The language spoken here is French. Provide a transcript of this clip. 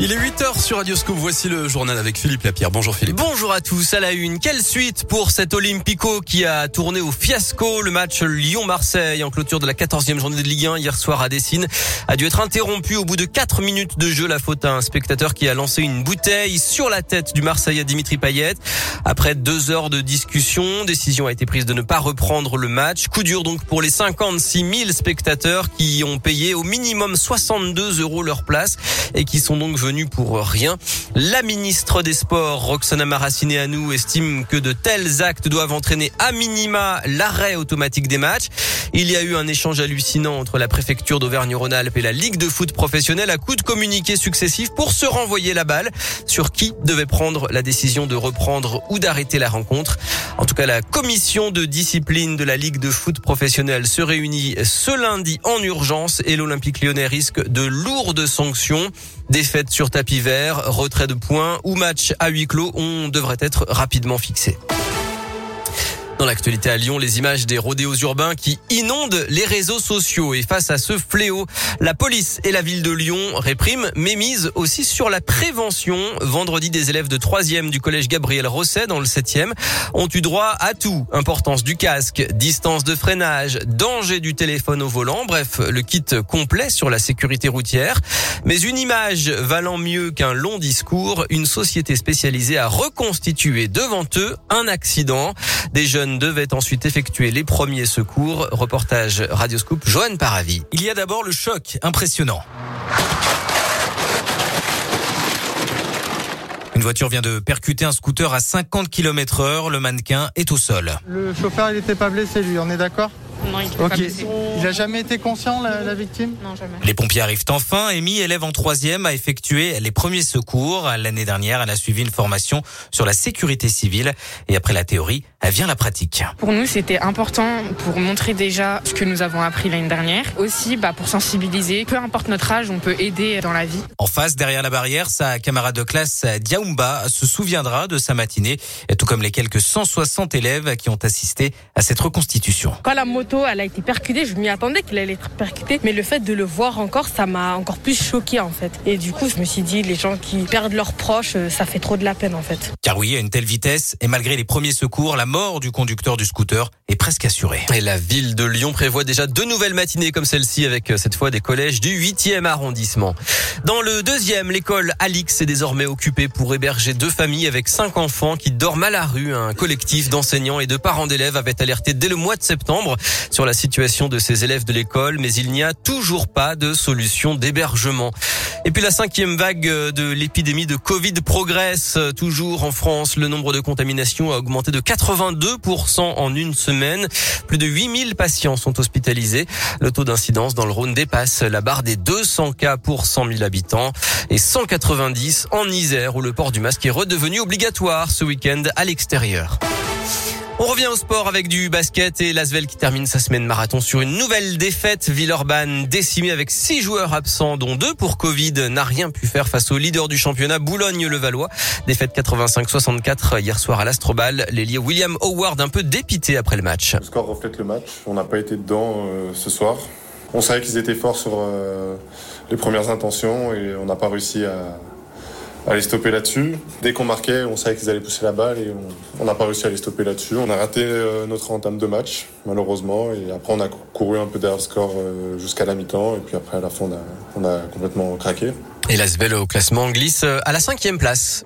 Il est 8h sur Radioscope. Voici le journal avec Philippe Lapierre. Bonjour Philippe. Bonjour à tous. À la une, quelle suite pour cet Olympico qui a tourné au fiasco Le match Lyon-Marseille en clôture de la 14e journée de Ligue 1 hier soir à Dessine a dû être interrompu au bout de 4 minutes de jeu. La faute à un spectateur qui a lancé une bouteille sur la tête du Marseille à Dimitri Payet. Après deux heures de discussion, décision a été prise de ne pas reprendre le match. Coup dur donc pour les 56 000 spectateurs qui ont payé au minimum 62 euros leur place et qui sont donc pour rien. La ministre des Sports, Roxana Maracineanu, estime que de tels actes doivent entraîner à minima l'arrêt automatique des matchs. Il y a eu un échange hallucinant entre la préfecture d'Auvergne-Rhône-Alpes et la Ligue de foot professionnelle à coup de communiqués successifs pour se renvoyer la balle sur qui devait prendre la décision de reprendre ou d'arrêter la rencontre. En tout cas, la commission de discipline de la Ligue de foot professionnelle se réunit ce lundi en urgence et l'Olympique lyonnais risque de lourdes sanctions. Défaite sur tapis vert, retrait de points ou match à huis clos, on devrait être rapidement fixé. Dans l'actualité à Lyon, les images des rodéos urbains qui inondent les réseaux sociaux. Et face à ce fléau, la police et la ville de Lyon répriment, mais misent aussi sur la prévention. Vendredi, des élèves de 3e du collège Gabriel Rosset dans le 7e ont eu droit à tout. Importance du casque, distance de freinage, danger du téléphone au volant. Bref, le kit complet sur la sécurité routière. Mais une image valant mieux qu'un long discours, une société spécialisée a reconstitué devant eux un accident. Devait ensuite effectuer les premiers secours. Reportage Radioscoop, Joanne Paravi. Il y a d'abord le choc impressionnant. Une voiture vient de percuter un scooter à 50 km heure. Le mannequin est au sol. Le chauffeur, il n'était pas blessé, lui, on est d'accord non, il pas blessé. Il a jamais été conscient, la, victime Non, jamais. Les pompiers arrivent enfin. Amy, élève en troisième, a effectué les premiers secours. L'année dernière, elle a suivi une formation sur la sécurité civile. Et après la théorie, vient la pratique. Pour nous, c'était important pour montrer déjà ce que nous avons appris l'année dernière. Aussi, bah, pour sensibiliser. Peu importe notre âge, on peut aider dans la vie. En face, derrière la barrière, sa camarade de classe, Diaoumba, se souviendra de sa matinée, tout comme les quelques 160 élèves qui ont assisté à cette reconstitution. Quand la moto elle a été percutée, je m'y attendais qu'elle allait être percutée, mais le fait de le voir encore, ça m'a encore plus choqué en fait. Et du coup, je me suis dit, les gens qui perdent leurs proches, euh, ça fait trop de la peine en fait. Car oui, à une telle vitesse, et malgré les premiers secours, la mort du conducteur du scooter est presque assurée. Et la ville de Lyon prévoit déjà deux nouvelles matinées comme celle-ci avec euh, cette fois des collèges du 8e arrondissement. Dans le deuxième, l'école Alix est désormais occupée pour héberger deux familles avec cinq enfants qui dorment à la rue. Un collectif d'enseignants et de parents d'élèves avait alerté dès le mois de septembre sur la situation de ces élèves de l'école, mais il n'y a toujours pas de solution d'hébergement. Et puis la cinquième vague de l'épidémie de Covid progresse toujours en France. Le nombre de contaminations a augmenté de 82% en une semaine. Plus de 8000 patients sont hospitalisés. Le taux d'incidence dans le Rhône dépasse la barre des 200 cas pour 100 000 habitants et 190 en Isère où le port du masque est redevenu obligatoire ce week-end à l'extérieur. On revient au sport avec du basket et Lasvel qui termine sa semaine marathon sur une nouvelle défaite. Villeurbanne décimée avec six joueurs absents, dont deux pour Covid, n'a rien pu faire face au leader du championnat, Boulogne-le-Valois. Défaite 85-64 hier soir à l'Astrobal. L'ailier William Howard un peu dépité après le match. Le score reflète le match. On n'a pas été dedans euh, ce soir. On savait qu'ils étaient forts sur euh, les premières intentions et on n'a pas réussi à à les stopper là-dessus. Dès qu'on marquait, on savait qu'ils allaient pousser la balle et on n'a pas réussi à les stopper là-dessus. On a raté euh, notre entame de match, malheureusement. Et après, on a couru un peu derrière le score euh, jusqu'à la mi-temps. Et puis après, à la fin, on a, complètement craqué. Et l'Asvel au classement glisse euh, à la cinquième place.